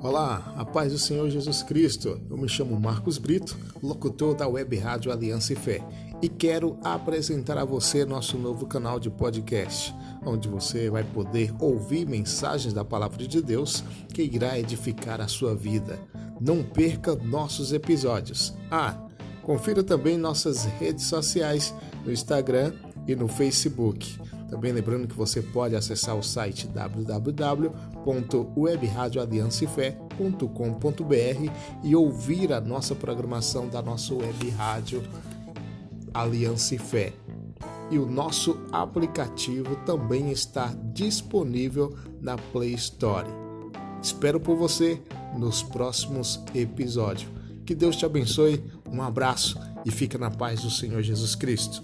Olá, a paz do Senhor Jesus Cristo. Eu me chamo Marcos Brito, locutor da Web Rádio Aliança e Fé, e quero apresentar a você nosso novo canal de podcast, onde você vai poder ouvir mensagens da palavra de Deus que irá edificar a sua vida. Não perca nossos episódios. Ah, confira também nossas redes sociais no Instagram e no Facebook. Também lembrando que você pode acessar o site www.webradioaliancefé.com.br e ouvir a nossa programação da nossa web rádio Aliança e Fé. E o nosso aplicativo também está disponível na Play Store. Espero por você nos próximos episódios. Que Deus te abençoe, um abraço e fica na paz do Senhor Jesus Cristo.